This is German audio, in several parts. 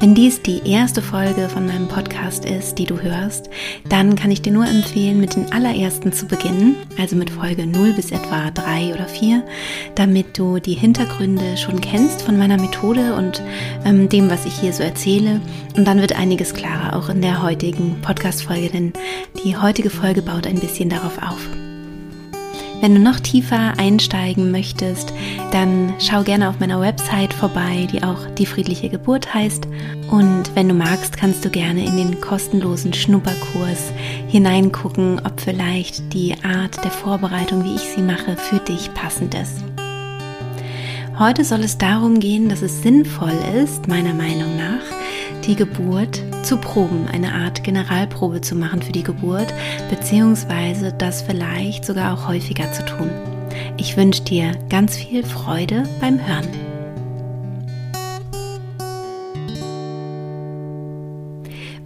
Wenn dies die erste Folge von meinem Podcast ist, die du hörst, dann kann ich dir nur empfehlen, mit den allerersten zu beginnen, also mit Folge 0 bis etwa 3 oder 4, damit du die Hintergründe schon kennst von meiner Methode und ähm, dem, was ich hier so erzähle. Und dann wird einiges klarer, auch in der heutigen Podcast-Folge, denn die heutige Folge baut ein bisschen darauf auf. Wenn du noch tiefer einsteigen möchtest, dann schau gerne auf meiner Website vorbei, die auch die friedliche Geburt heißt. Und wenn du magst, kannst du gerne in den kostenlosen Schnupperkurs hineingucken, ob vielleicht die Art der Vorbereitung, wie ich sie mache, für dich passend ist. Heute soll es darum gehen, dass es sinnvoll ist, meiner Meinung nach, die Geburt zu proben, eine Art Generalprobe zu machen für die Geburt, beziehungsweise das vielleicht sogar auch häufiger zu tun. Ich wünsche dir ganz viel Freude beim Hören.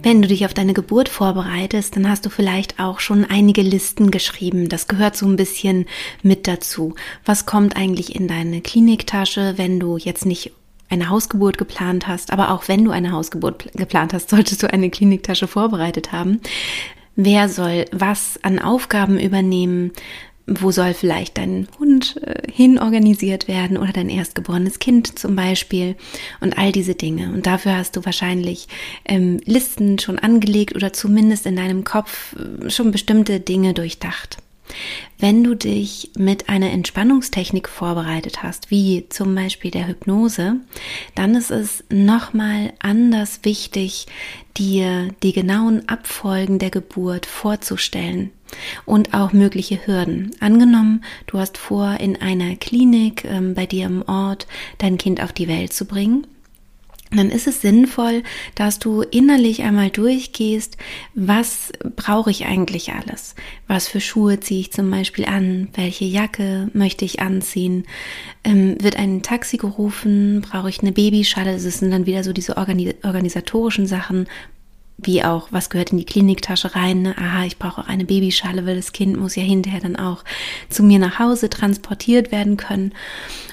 Wenn du dich auf deine Geburt vorbereitest, dann hast du vielleicht auch schon einige Listen geschrieben. Das gehört so ein bisschen mit dazu. Was kommt eigentlich in deine Kliniktasche, wenn du jetzt nicht eine Hausgeburt geplant hast, aber auch wenn du eine Hausgeburt geplant hast, solltest du eine Kliniktasche vorbereitet haben. Wer soll was an Aufgaben übernehmen? Wo soll vielleicht dein Hund äh, hin organisiert werden oder dein erstgeborenes Kind zum Beispiel und all diese Dinge. Und dafür hast du wahrscheinlich ähm, Listen schon angelegt oder zumindest in deinem Kopf äh, schon bestimmte Dinge durchdacht. Wenn du dich mit einer Entspannungstechnik vorbereitet hast, wie zum Beispiel der Hypnose, dann ist es nochmal anders wichtig, dir die genauen Abfolgen der Geburt vorzustellen und auch mögliche Hürden. Angenommen, du hast vor, in einer Klinik äh, bei dir im Ort dein Kind auf die Welt zu bringen dann ist es sinnvoll, dass du innerlich einmal durchgehst, was brauche ich eigentlich alles? Was für Schuhe ziehe ich zum Beispiel an? Welche Jacke möchte ich anziehen? Ähm, wird ein Taxi gerufen? Brauche ich eine Babyschale? Das sind dann wieder so diese organisatorischen Sachen wie auch, was gehört in die Kliniktasche rein? Ne? Aha, ich brauche auch eine Babyschale, weil das Kind muss ja hinterher dann auch zu mir nach Hause transportiert werden können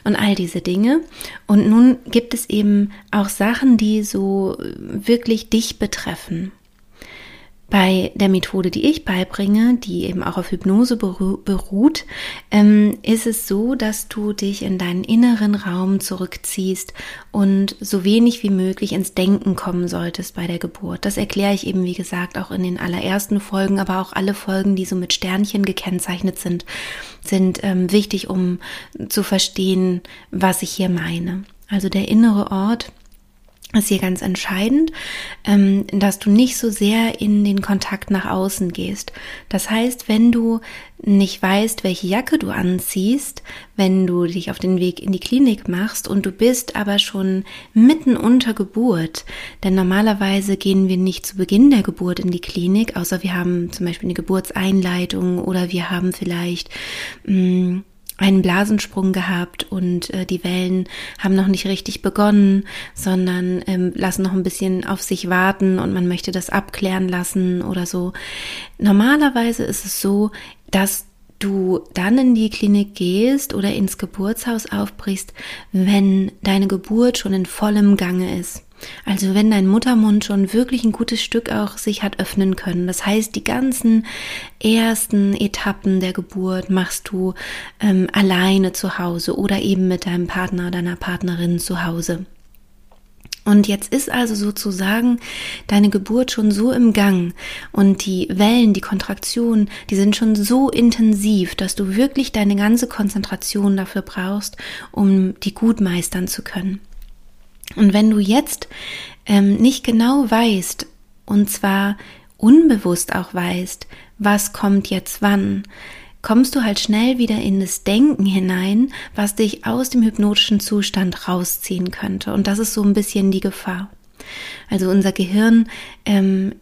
und all diese Dinge. Und nun gibt es eben auch Sachen, die so wirklich dich betreffen. Bei der Methode, die ich beibringe, die eben auch auf Hypnose beruht, ähm, ist es so, dass du dich in deinen inneren Raum zurückziehst und so wenig wie möglich ins Denken kommen solltest bei der Geburt. Das erkläre ich eben, wie gesagt, auch in den allerersten Folgen, aber auch alle Folgen, die so mit Sternchen gekennzeichnet sind, sind ähm, wichtig, um zu verstehen, was ich hier meine. Also der innere Ort, ist hier ganz entscheidend, ähm, dass du nicht so sehr in den Kontakt nach außen gehst. Das heißt, wenn du nicht weißt, welche Jacke du anziehst, wenn du dich auf den Weg in die Klinik machst und du bist aber schon mitten unter Geburt, denn normalerweise gehen wir nicht zu Beginn der Geburt in die Klinik, außer wir haben zum Beispiel eine Geburtseinleitung oder wir haben vielleicht mh, mm, einen Blasensprung gehabt und äh, die Wellen haben noch nicht richtig begonnen, sondern ähm, lassen noch ein bisschen auf sich warten und man möchte das abklären lassen oder so. Normalerweise ist es so, dass du dann in die Klinik gehst oder ins Geburtshaus aufbrichst, wenn deine Geburt schon in vollem Gange ist. Also wenn dein Muttermund schon wirklich ein gutes Stück auch sich hat öffnen können. Das heißt, die ganzen ersten Etappen der Geburt machst du ähm, alleine zu Hause oder eben mit deinem Partner deiner Partnerin zu Hause. Und jetzt ist also sozusagen deine Geburt schon so im Gang und die Wellen, die Kontraktionen, die sind schon so intensiv, dass du wirklich deine ganze Konzentration dafür brauchst, um die gut meistern zu können. Und wenn du jetzt ähm, nicht genau weißt, und zwar unbewusst auch weißt, was kommt jetzt wann, kommst du halt schnell wieder in das Denken hinein, was dich aus dem hypnotischen Zustand rausziehen könnte. Und das ist so ein bisschen die Gefahr. Also unser Gehirn ähm,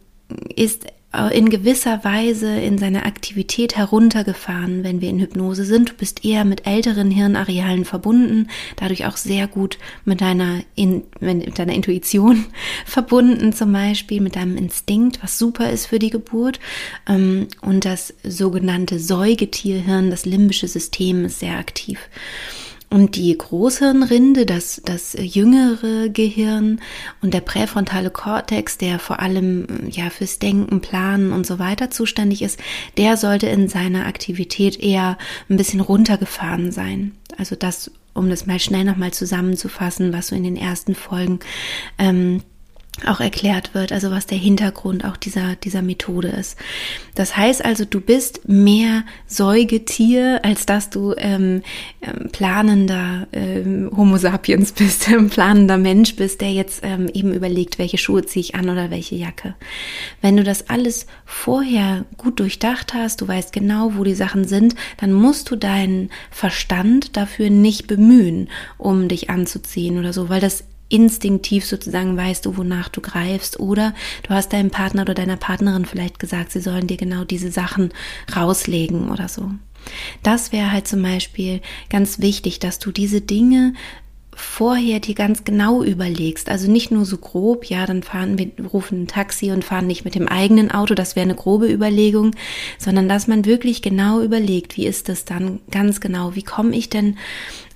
ist in gewisser Weise in seiner Aktivität heruntergefahren, wenn wir in Hypnose sind. Du bist eher mit älteren Hirnarealen verbunden, dadurch auch sehr gut mit deiner, in, mit deiner Intuition verbunden, zum Beispiel mit deinem Instinkt, was super ist für die Geburt. Ähm, und das sogenannte Säugetierhirn, das limbische System, ist sehr aktiv. Und die Großhirnrinde, das, das jüngere Gehirn und der präfrontale Kortex, der vor allem ja fürs Denken, Planen und so weiter zuständig ist, der sollte in seiner Aktivität eher ein bisschen runtergefahren sein. Also das, um das mal schnell nochmal zusammenzufassen, was so in den ersten Folgen ähm, auch erklärt wird, also was der Hintergrund auch dieser, dieser Methode ist. Das heißt also, du bist mehr Säugetier, als dass du ähm, ähm planender ähm, Homo sapiens bist, ähm, planender Mensch bist, der jetzt ähm, eben überlegt, welche Schuhe ziehe ich an oder welche Jacke. Wenn du das alles vorher gut durchdacht hast, du weißt genau, wo die Sachen sind, dann musst du deinen Verstand dafür nicht bemühen, um dich anzuziehen oder so, weil das instinktiv sozusagen weißt du, wonach du greifst oder du hast deinem Partner oder deiner Partnerin vielleicht gesagt, sie sollen dir genau diese Sachen rauslegen oder so. Das wäre halt zum Beispiel ganz wichtig, dass du diese Dinge vorher dir ganz genau überlegst. Also nicht nur so grob, ja, dann fahren wir, rufen ein Taxi und fahren nicht mit dem eigenen Auto, das wäre eine grobe Überlegung, sondern dass man wirklich genau überlegt, wie ist das dann ganz genau, wie komme ich denn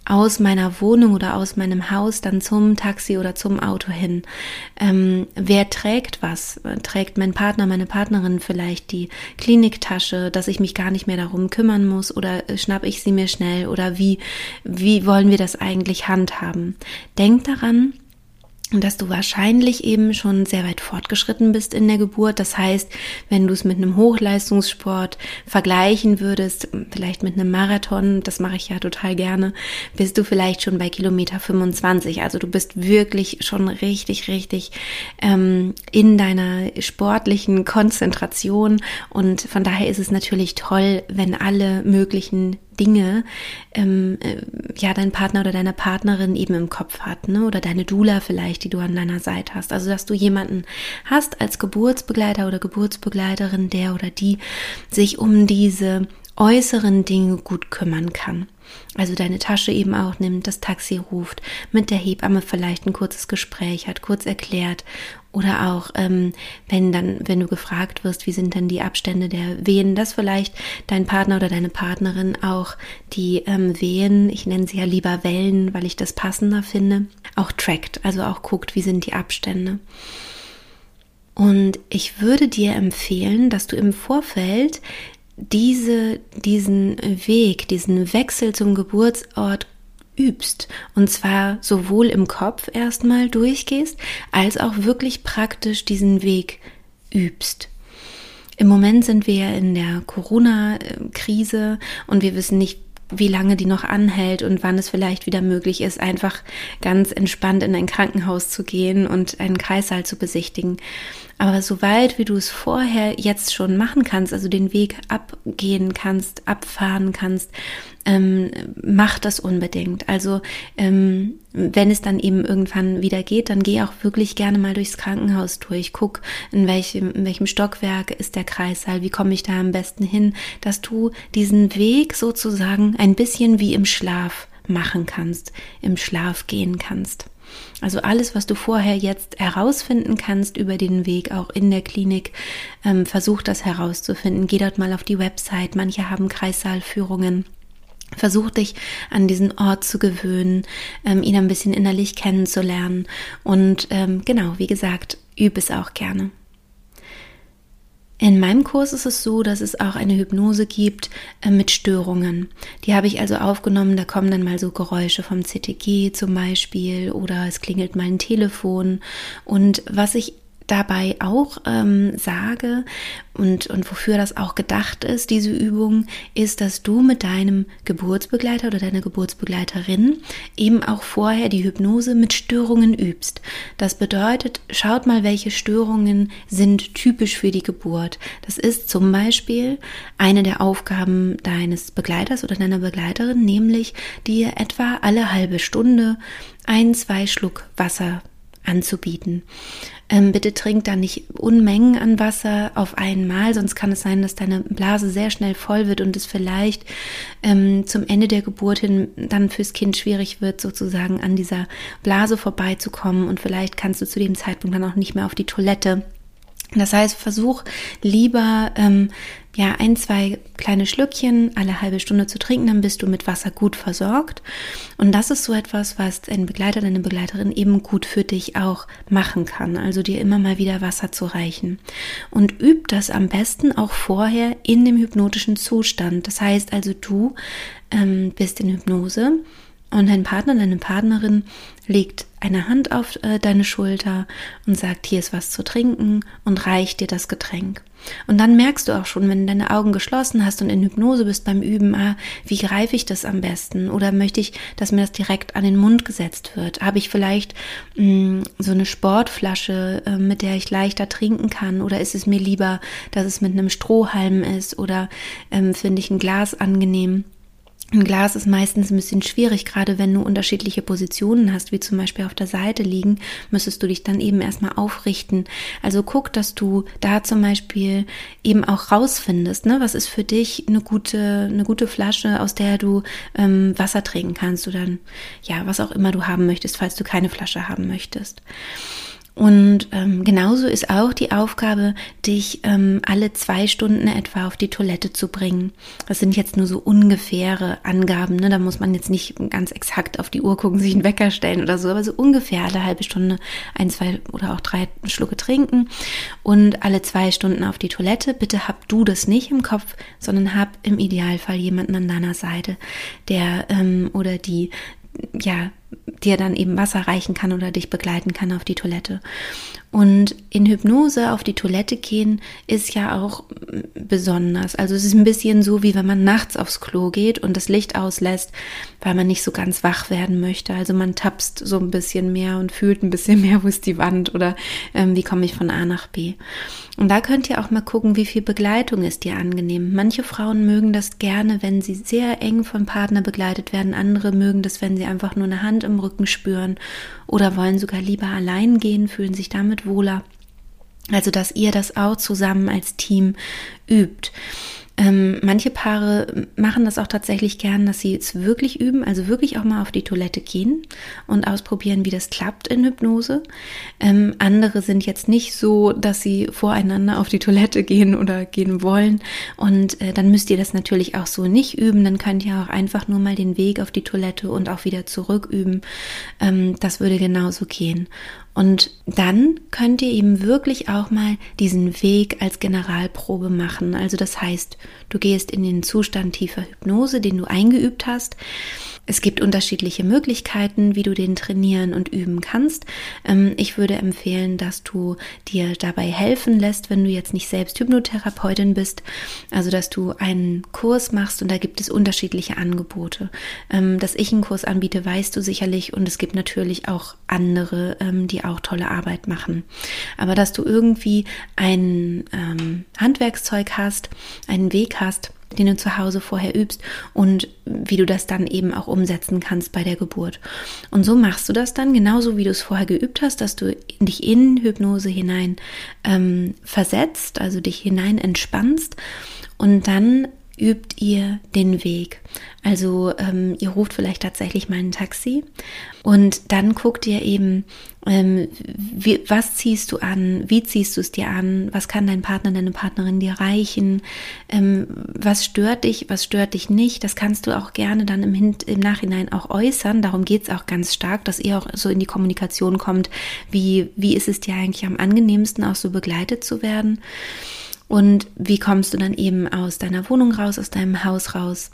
aus meiner Wohnung oder aus meinem Haus dann zum Taxi oder zum Auto hin. Ähm, wer trägt was? Trägt mein Partner, meine Partnerin vielleicht die Kliniktasche, dass ich mich gar nicht mehr darum kümmern muss oder schnapp ich sie mir schnell oder wie, wie wollen wir das eigentlich handhaben? Denkt daran, dass du wahrscheinlich eben schon sehr weit fortgeschritten bist in der Geburt. Das heißt, wenn du es mit einem Hochleistungssport vergleichen würdest, vielleicht mit einem Marathon, das mache ich ja total gerne, bist du vielleicht schon bei Kilometer 25. Also du bist wirklich schon richtig, richtig ähm, in deiner sportlichen Konzentration. Und von daher ist es natürlich toll, wenn alle möglichen Dinge ähm, äh, ja dein Partner oder deine Partnerin eben im Kopf hat, ne? Oder deine Dula vielleicht, die du an deiner Seite hast. Also dass du jemanden hast als Geburtsbegleiter oder Geburtsbegleiterin, der oder die sich um diese äußeren Dinge gut kümmern kann. Also deine Tasche eben auch nimmt, das Taxi ruft, mit der Hebamme vielleicht ein kurzes Gespräch hat, kurz erklärt. Oder auch, ähm, wenn dann, wenn du gefragt wirst, wie sind denn die Abstände der Wehen, dass vielleicht dein Partner oder deine Partnerin auch die ähm, Wehen, ich nenne sie ja lieber Wellen, weil ich das passender finde, auch trackt, also auch guckt, wie sind die Abstände. Und ich würde dir empfehlen, dass du im Vorfeld diese, diesen Weg, diesen Wechsel zum Geburtsort übst. Und zwar sowohl im Kopf erstmal durchgehst, als auch wirklich praktisch diesen Weg übst. Im Moment sind wir ja in der Corona-Krise und wir wissen nicht, wie lange die noch anhält und wann es vielleicht wieder möglich ist, einfach ganz entspannt in ein Krankenhaus zu gehen und einen Kreissaal zu besichtigen. Aber soweit wie du es vorher jetzt schon machen kannst, also den Weg abgehen kannst, abfahren kannst, ähm, mach das unbedingt. Also ähm, wenn es dann eben irgendwann wieder geht, dann geh auch wirklich gerne mal durchs Krankenhaus durch. Guck, in welchem, in welchem Stockwerk ist der Kreissaal, wie komme ich da am besten hin, dass du diesen Weg sozusagen ein bisschen wie im Schlaf machen kannst, im Schlaf gehen kannst. Also alles, was du vorher jetzt herausfinden kannst über den Weg, auch in der Klinik, ähm, versuch das herauszufinden. Geh dort mal auf die Website. Manche haben Kreissaalführungen. Versuch dich an diesen Ort zu gewöhnen, ähm, ihn ein bisschen innerlich kennenzulernen. Und ähm, genau, wie gesagt, üb es auch gerne. In meinem Kurs ist es so, dass es auch eine Hypnose gibt äh, mit Störungen. Die habe ich also aufgenommen. Da kommen dann mal so Geräusche vom CTG zum Beispiel oder es klingelt mal ein Telefon. Und was ich dabei auch ähm, sage und, und wofür das auch gedacht ist, diese Übung, ist, dass du mit deinem Geburtsbegleiter oder deiner Geburtsbegleiterin eben auch vorher die Hypnose mit Störungen übst. Das bedeutet, schaut mal, welche Störungen sind typisch für die Geburt. Das ist zum Beispiel eine der Aufgaben deines Begleiters oder deiner Begleiterin, nämlich dir etwa alle halbe Stunde ein, zwei Schluck Wasser anzubieten. Ähm, bitte trink da nicht Unmengen an Wasser auf einmal, sonst kann es sein, dass deine Blase sehr schnell voll wird und es vielleicht ähm, zum Ende der Geburt hin dann fürs Kind schwierig wird, sozusagen an dieser Blase vorbeizukommen und vielleicht kannst du zu dem Zeitpunkt dann auch nicht mehr auf die Toilette. Das heißt, versuch lieber ähm, ja ein, zwei kleine Schlückchen alle halbe Stunde zu trinken, dann bist du mit Wasser gut versorgt. Und das ist so etwas, was ein Begleiter, deine Begleiterin eben gut für dich auch machen kann. Also dir immer mal wieder Wasser zu reichen. Und üb das am besten auch vorher in dem hypnotischen Zustand. Das heißt also, du ähm, bist in Hypnose und dein Partner, deine Partnerin legt eine Hand auf äh, deine Schulter und sagt, hier ist was zu trinken und reicht dir das Getränk. Und dann merkst du auch schon, wenn du deine Augen geschlossen hast und in Hypnose bist beim Üben, ah, wie greife ich das am besten? Oder möchte ich, dass mir das direkt an den Mund gesetzt wird? Habe ich vielleicht mh, mm, so eine Sportflasche, äh, mit der ich leichter trinken kann? Oder ist es mir lieber, dass es mit einem Strohhalm ist? Oder ähm, finde ich ein Glas angenehm? Ein Glas ist meistens ein bisschen schwierig, gerade wenn du unterschiedliche Positionen hast, wie zum Beispiel auf der Seite liegen, müsstest du dich dann eben erstmal aufrichten. Also guck, dass du da zum Beispiel eben auch rausfindest, ne? was ist für dich eine gute, eine gute Flasche, aus der du ähm, Wasser trinken kannst oder ja, was auch immer du haben möchtest, falls du keine Flasche haben möchtest. Und ähm, genauso ist auch die Aufgabe, dich ähm, alle zwei Stunden etwa auf die Toilette zu bringen. Das sind jetzt nur so ungefähre Angaben. Ne? Da muss man jetzt nicht ganz exakt auf die Uhr gucken, sich einen Wecker stellen oder so, aber so ungefähr alle halbe Stunde ein, zwei oder auch drei Schlucke trinken und alle zwei Stunden auf die Toilette. Bitte hab du das nicht im Kopf, sondern hab im Idealfall jemanden an deiner Seite, der ähm, oder die ja dir dann eben Wasser reichen kann oder dich begleiten kann auf die Toilette. Und in Hypnose auf die Toilette gehen ist ja auch besonders. Also es ist ein bisschen so, wie wenn man nachts aufs Klo geht und das Licht auslässt, weil man nicht so ganz wach werden möchte. Also man tapst so ein bisschen mehr und fühlt ein bisschen mehr, wo ist die Wand oder ähm, wie komme ich von A nach B. Und da könnt ihr auch mal gucken, wie viel Begleitung ist dir angenehm. Manche Frauen mögen das gerne, wenn sie sehr eng vom Partner begleitet werden. Andere mögen das, wenn sie einfach nur eine Hand im Rücken spüren oder wollen sogar lieber allein gehen, fühlen sich damit wohler. Also, dass ihr das auch zusammen als Team übt. Ähm, manche Paare machen das auch tatsächlich gern, dass sie es wirklich üben, also wirklich auch mal auf die Toilette gehen und ausprobieren, wie das klappt in Hypnose. Ähm, andere sind jetzt nicht so, dass sie voreinander auf die Toilette gehen oder gehen wollen. Und äh, dann müsst ihr das natürlich auch so nicht üben. Dann könnt ihr auch einfach nur mal den Weg auf die Toilette und auch wieder zurück üben. Ähm, das würde genauso gehen. Und dann könnt ihr eben wirklich auch mal diesen Weg als Generalprobe machen. Also das heißt, du gehst in den Zustand tiefer Hypnose, den du eingeübt hast es gibt unterschiedliche Möglichkeiten, wie du den trainieren und üben kannst. Ähm, ich würde empfehlen, dass du dir dabei helfen lässt, wenn du jetzt nicht selbst Hypnotherapeutin bist. Also, dass du einen Kurs machst und da gibt es unterschiedliche Angebote. Ähm, dass ich einen Kurs anbiete, weißt du sicherlich und es gibt natürlich auch andere, ähm, auch tolle Arbeit machen. Aber dass du irgendwie ein Handwerkszeug hast, einen Weg hast, den du zu Hause vorher übst und wie du das dann eben auch umsetzen kannst bei der Geburt. Und so machst du das dann genauso, wie du es vorher geübt hast, dass du dich in Hypnose hinein ähm, versetzt, also dich hinein entspannst und dann übt ihr den Weg. Also ähm, ihr ruft vielleicht tatsächlich mal ein Taxi und dann guckt ihr eben, ähm, wie, was ziehst du an, wie ziehst du es dir an, was kann dein Partner, deine Partnerin dir reichen, ähm, was stört dich, was stört dich nicht. Das kannst du auch gerne dann im, im Nachhinein auch äußern. Darum geht es auch ganz stark, dass ihr auch so in die Kommunikation kommt, wie, wie ist es dir eigentlich am angenehmsten, auch so begleitet zu werden. Und wie kommst du dann eben aus deiner Wohnung raus, aus deinem Haus raus?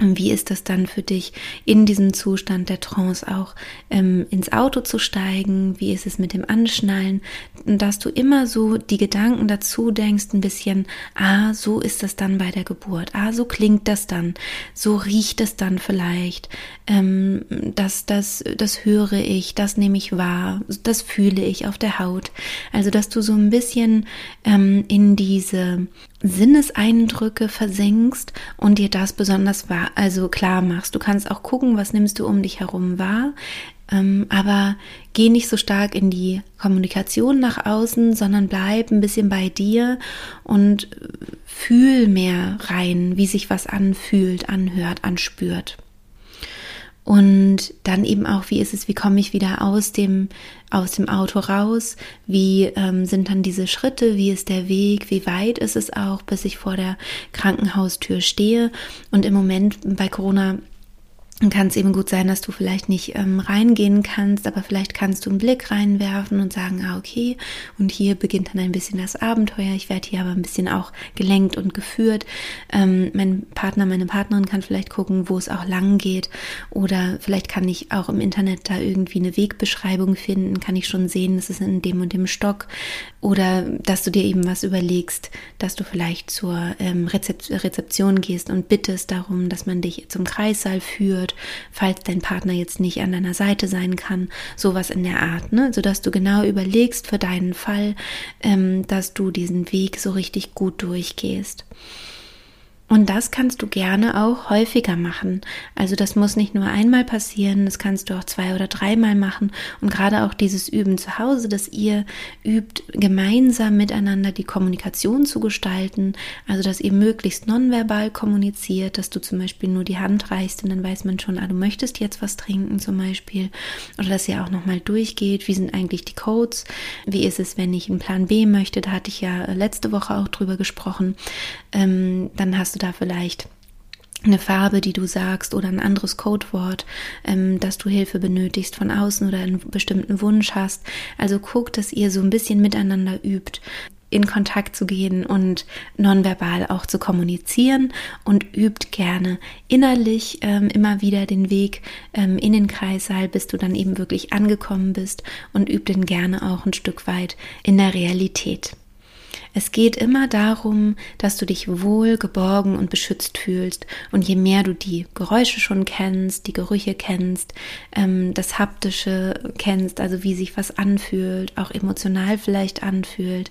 Wie ist das dann für dich, in diesem Zustand der Trance auch ähm, ins Auto zu steigen? Wie ist es mit dem Anschnallen? Dass du immer so die Gedanken dazu denkst, ein bisschen, ah, so ist das dann bei der Geburt, ah, so klingt das dann, so riecht es dann vielleicht, ähm, das, das, das höre ich, das nehme ich wahr, das fühle ich auf der Haut. Also, dass du so ein bisschen ähm, in diese Sinneseindrücke versenkst und dir das besonders wahr, also klar machst. Du kannst auch gucken, was nimmst du um dich herum wahr, ähm, aber geh nicht so stark in die Kommunikation nach außen, sondern bleib ein bisschen bei dir und fühl mehr rein, wie sich was anfühlt, anhört, anspürt. Und dann eben auch, wie ist es, wie komme ich wieder aus dem, aus dem Auto raus? Wie ähm, sind dann diese Schritte? Wie ist der Weg? Wie weit ist es auch, bis ich vor der Krankenhaustür stehe? Und im Moment bei Corona kann es eben gut sein, dass du vielleicht nicht ähm, reingehen kannst, aber vielleicht kannst du einen Blick reinwerfen und sagen, ah, okay, und hier beginnt dann ein bisschen das Abenteuer. Ich werde hier aber ein bisschen auch gelenkt und geführt. Ähm, mein Partner, meine Partnerin kann vielleicht gucken, wo es auch lang geht. Oder vielleicht kann ich auch im Internet da irgendwie eine Wegbeschreibung finden, kann ich schon sehen, es ist in dem und dem Stock. Oder dass du dir eben was überlegst, dass du vielleicht zur ähm, Rezep Rezeption gehst und bittest darum, dass man dich zum Kreissaal führt wird, falls dein Partner jetzt nicht an deiner Seite sein kann, sowas in der Art, ne? sodass du genau überlegst für deinen Fall, ähm, dass du diesen Weg so richtig gut durchgehst. Und das kannst du gerne auch häufiger machen. Also das muss nicht nur einmal passieren, das kannst du auch zwei oder dreimal machen. Und gerade auch dieses Üben zu Hause, dass ihr übt, gemeinsam miteinander die Kommunikation zu gestalten. Also dass ihr möglichst nonverbal kommuniziert, dass du zum Beispiel nur die Hand reichst und dann weiß man schon, ah, du möchtest jetzt was trinken zum Beispiel. Oder dass ihr auch nochmal durchgeht, wie sind eigentlich die Codes, wie ist es, wenn ich einen Plan B möchte, da hatte ich ja letzte Woche auch drüber gesprochen. Ähm, dann hast du da vielleicht eine Farbe, die du sagst oder ein anderes Codewort, ähm, dass du Hilfe benötigst von außen oder einen bestimmten Wunsch hast. Also guck, dass ihr so ein bisschen miteinander übt, in Kontakt zu gehen und nonverbal auch zu kommunizieren und übt gerne innerlich ähm, immer wieder den Weg ähm, in den Kreissaal, bis du dann eben wirklich angekommen bist und übt den gerne auch ein Stück weit in der Realität. Es geht immer darum, dass du dich wohl, geborgen und beschützt fühlst. Und je mehr du die Geräusche schon kennst, die Gerüche kennst, ähm, das Haptische kennst, also wie sich was anfühlt, auch emotional vielleicht anfühlt,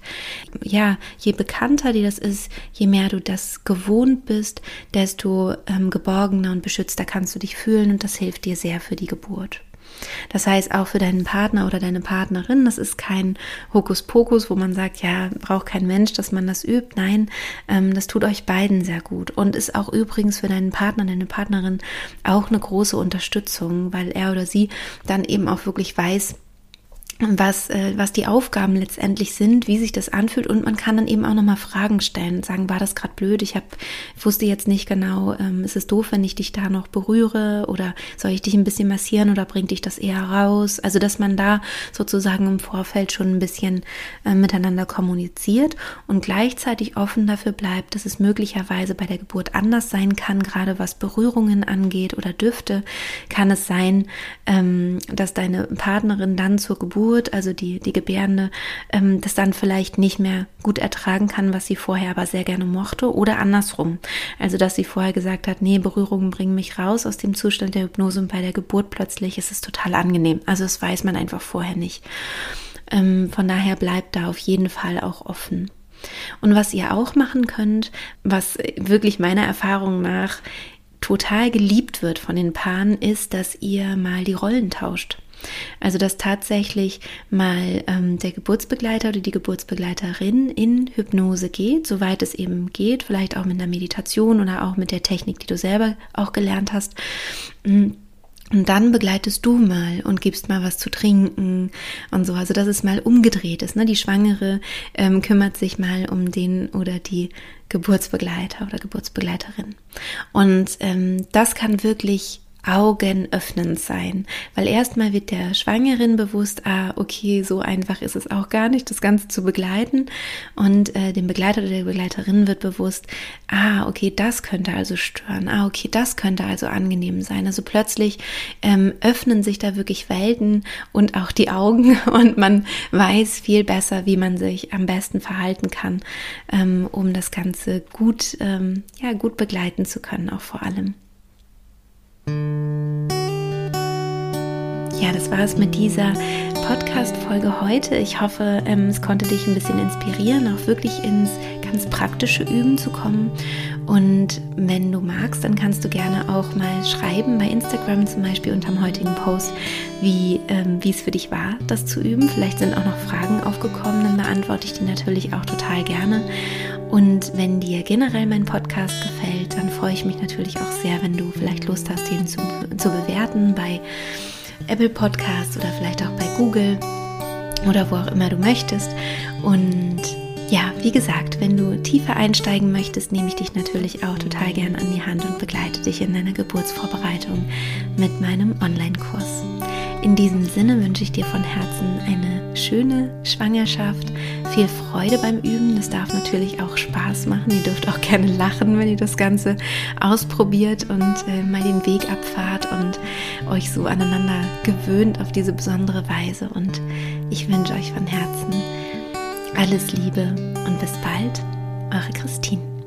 ja, je bekannter dir das ist, je mehr du das gewohnt bist, desto ähm, geborgener und beschützter kannst du dich fühlen und das hilft dir sehr für die Geburt. Das heißt, auch für deinen Partner oder deine Partnerin, das ist kein Hokuspokus, wo man sagt, ja, braucht kein Mensch, dass man das übt. Nein, ähm, das tut euch beiden sehr gut und ist auch übrigens für deinen Partner, deine Partnerin auch eine große Unterstützung, weil er oder sie dann eben auch wirklich weiß, was, äh, was die Aufgaben letztendlich sind, wie sich das anfühlt und man kann dann eben auch nochmal Fragen stellen und sagen, war das gerade blöd? Ich hab, wusste jetzt nicht genau, ähm, ist es doof, wenn ich dich da noch berühre oder soll ich dich ein bisschen massieren oder bringt dich das eher raus? Also, dass man da sozusagen im Vorfeld schon ein bisschen äh, miteinander kommuniziert und gleichzeitig offen dafür bleibt, dass es möglicherweise bei der Geburt anders sein kann, gerade was Berührungen angeht oder Düfte, kann es sein, ähm, dass deine Partnerin dann zur Geburt Geburt, also die, die Gebärende, ähm, das dann vielleicht nicht mehr gut ertragen kann, was sie vorher aber sehr gerne mochte oder andersrum. Also, dass sie vorher gesagt hat, nee, Berührungen bringen mich raus aus dem Zustand der Hypnose und bei der Geburt plötzlich ist es total angenehm. Also, das weiß man einfach vorher nicht. Ähm, von daher bleibt da auf jeden Fall auch offen. Und was ihr auch machen könnt, was wirklich meiner Erfahrung nach total geliebt wird von den Paaren, ist, dass ihr mal die Rollen tauscht. Also dass tatsächlich mal ähm, der Geburtsbegleiter oder die Geburtsbegleiterin in Hypnose geht, soweit es eben geht, vielleicht auch mit einer Meditation oder auch mit der Technik, die du selber auch gelernt hast. Mm. Und dann begleitest du mal und gibst mal was zu trinken und so. Also dass es mal umgedreht ist. Ne? Die Schwangere ähm, kümmert sich mal um den oder die Geburtsbegleiter oder Geburtsbegleiterin. Und ähm, das kann wirklich augenöffnend sein, weil erstmal wird der Schwangeren bewusst, ah, okay, so einfach ist es auch gar nicht, das Ganze zu begleiten und äh, dem Begleiter oder der Begleiterin wird bewusst, ah, okay, das könnte also stören, ah, okay, das könnte also angenehm sein. Also plötzlich ähm, öffnen sich da wirklich Welten und auch die Augen und man weiß viel besser, wie man sich am besten verhalten kann, ähm, um das Ganze gut, ähm, ja, gut begleiten zu können, auch vor allem. Ja, das war es mit dieser Podcast-Folge heute. Ich hoffe, ähm, es konnte dich ein bisschen inspirieren, auch wirklich ins ganz praktische Üben zu kommen. Und wenn du magst, dann kannst du gerne auch mal schreiben bei Instagram zum Beispiel unterm heutigen Post, wie, ähm, wie es für dich war, das zu üben. Vielleicht sind auch noch Fragen aufgekommen, dann beantworte ich die natürlich auch total gerne. Und wenn dir generell mein Podcast gefällt, dann freue ich mich natürlich auch sehr, wenn du vielleicht Lust hast, ihn zu, zu bewerten bei Apple Podcast oder vielleicht auch bei Google oder wo auch immer du möchtest. Und ja, wie gesagt, wenn du tiefer einsteigen möchtest, nehme ich dich natürlich auch total gern an die Hand und begleite dich in deiner Geburtsvorbereitung mit meinem Online-Kurs. In diesem Sinne wünsche ich dir von Herzen eine schöne Schwangerschaft, viel Freude beim Üben. Das darf natürlich auch Spaß machen. Ihr dürft auch gerne lachen, wenn ihr das Ganze ausprobiert und äh, mal den Weg abfahrt und euch so aneinander gewöhnt auf diese besondere Weise. Und ich wünsche euch von Herzen alles Liebe und bis bald, eure Christine.